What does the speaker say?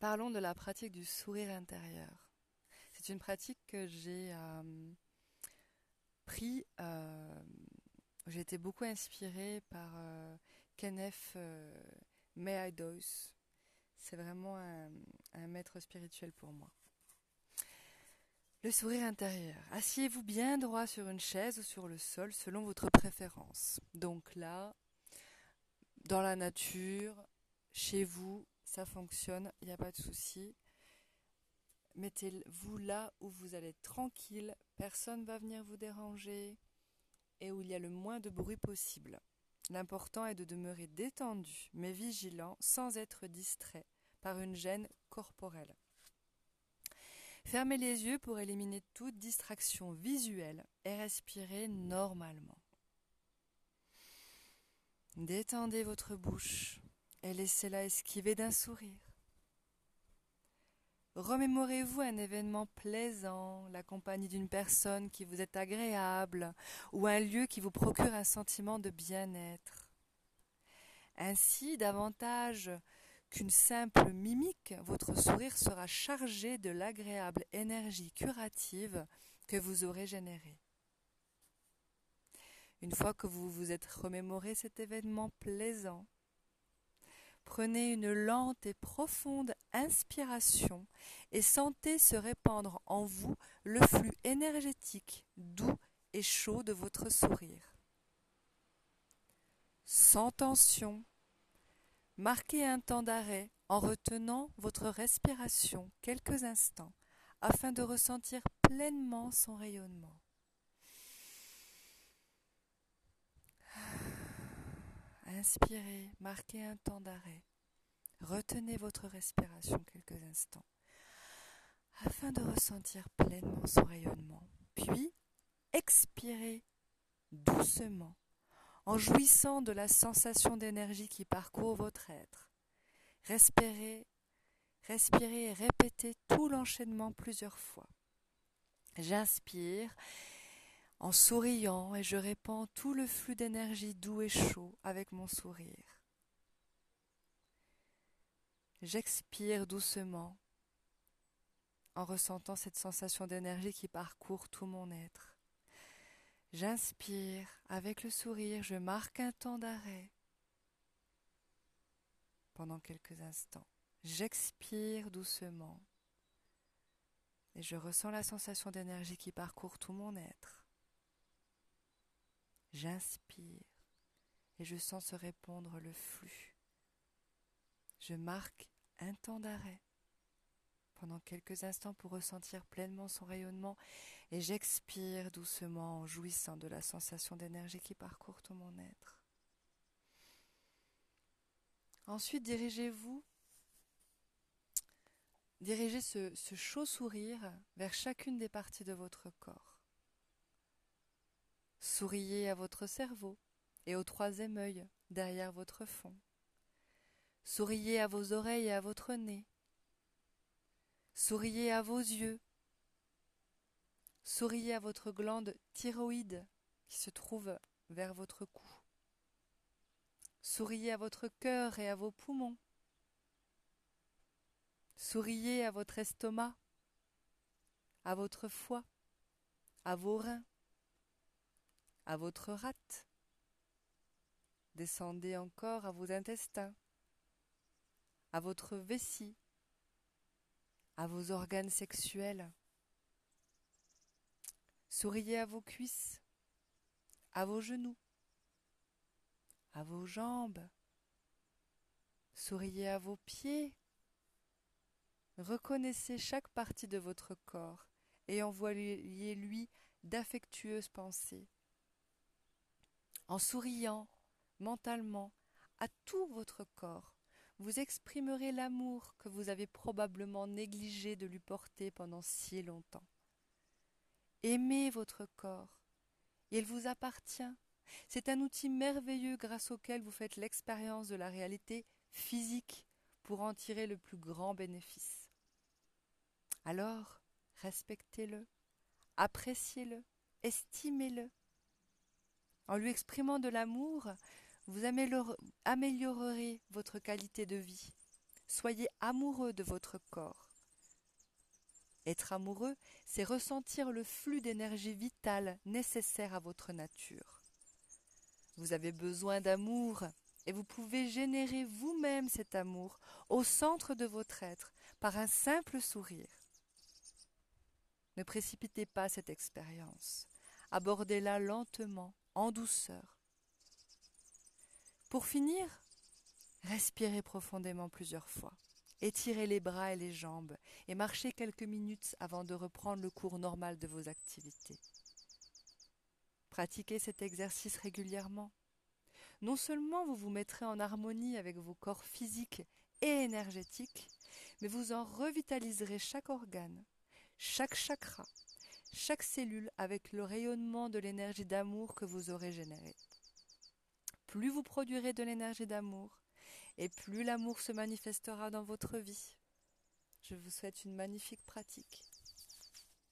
Parlons de la pratique du sourire intérieur. C'est une pratique que j'ai euh, pris, euh, j'ai été beaucoup inspirée par euh, Kenneth euh, C'est vraiment un, un maître spirituel pour moi. Le sourire intérieur. Asseyez-vous bien droit sur une chaise ou sur le sol selon votre préférence. Donc là, dans la nature, chez vous, ça fonctionne, il n'y a pas de souci. Mettez-vous là où vous allez tranquille, personne ne va venir vous déranger et où il y a le moins de bruit possible. L'important est de demeurer détendu mais vigilant sans être distrait par une gêne corporelle. Fermez les yeux pour éliminer toute distraction visuelle et respirez normalement. Détendez votre bouche et laissez-la esquiver d'un sourire. Remémorez-vous un événement plaisant, la compagnie d'une personne qui vous est agréable ou un lieu qui vous procure un sentiment de bien-être. Ainsi, davantage qu'une simple mimique, votre sourire sera chargé de l'agréable énergie curative que vous aurez générée. Une fois que vous vous êtes remémoré cet événement plaisant, prenez une lente et profonde inspiration et sentez se répandre en vous le flux énergétique, doux et chaud de votre sourire. Sans tension, Marquez un temps d'arrêt en retenant votre respiration quelques instants afin de ressentir pleinement son rayonnement. Inspirez, marquez un temps d'arrêt. Retenez votre respiration quelques instants afin de ressentir pleinement son rayonnement. Puis, expirez doucement en jouissant de la sensation d'énergie qui parcourt votre être. Respirez, respirez et répétez tout l'enchaînement plusieurs fois. J'inspire en souriant et je répands tout le flux d'énergie doux et chaud avec mon sourire. J'expire doucement en ressentant cette sensation d'énergie qui parcourt tout mon être. J'inspire avec le sourire, je marque un temps d'arrêt pendant quelques instants. J'expire doucement et je ressens la sensation d'énergie qui parcourt tout mon être. J'inspire et je sens se répondre le flux. Je marque un temps d'arrêt pendant quelques instants pour ressentir pleinement son rayonnement et j'expire doucement en jouissant de la sensation d'énergie qui parcourt tout mon être. Ensuite, dirigez-vous, dirigez ce, ce chaud sourire vers chacune des parties de votre corps. Souriez à votre cerveau et au troisième œil derrière votre fond. Souriez à vos oreilles et à votre nez Souriez à vos yeux. Souriez à votre glande thyroïde qui se trouve vers votre cou. Souriez à votre cœur et à vos poumons. Souriez à votre estomac, à votre foie, à vos reins, à votre rate. Descendez encore à vos intestins, à votre vessie, à vos organes sexuels. Souriez à vos cuisses, à vos genoux, à vos jambes. Souriez à vos pieds. Reconnaissez chaque partie de votre corps et envoyez-lui d'affectueuses pensées. En souriant mentalement à tout votre corps, vous exprimerez l'amour que vous avez probablement négligé de lui porter pendant si longtemps. Aimez votre corps. Il vous appartient. C'est un outil merveilleux grâce auquel vous faites l'expérience de la réalité physique pour en tirer le plus grand bénéfice. Alors, respectez-le, appréciez-le, estimez-le. En lui exprimant de l'amour, vous améliorerez votre qualité de vie. Soyez amoureux de votre corps. Être amoureux, c'est ressentir le flux d'énergie vitale nécessaire à votre nature. Vous avez besoin d'amour et vous pouvez générer vous-même cet amour au centre de votre être par un simple sourire. Ne précipitez pas cette expérience. Abordez-la lentement, en douceur. Pour finir, respirez profondément plusieurs fois. Étirez les bras et les jambes et marchez quelques minutes avant de reprendre le cours normal de vos activités. Pratiquez cet exercice régulièrement. Non seulement vous vous mettrez en harmonie avec vos corps physiques et énergétiques, mais vous en revitaliserez chaque organe, chaque chakra, chaque cellule avec le rayonnement de l'énergie d'amour que vous aurez générée. Plus vous produirez de l'énergie d'amour, et plus l'amour se manifestera dans votre vie. Je vous souhaite une magnifique pratique.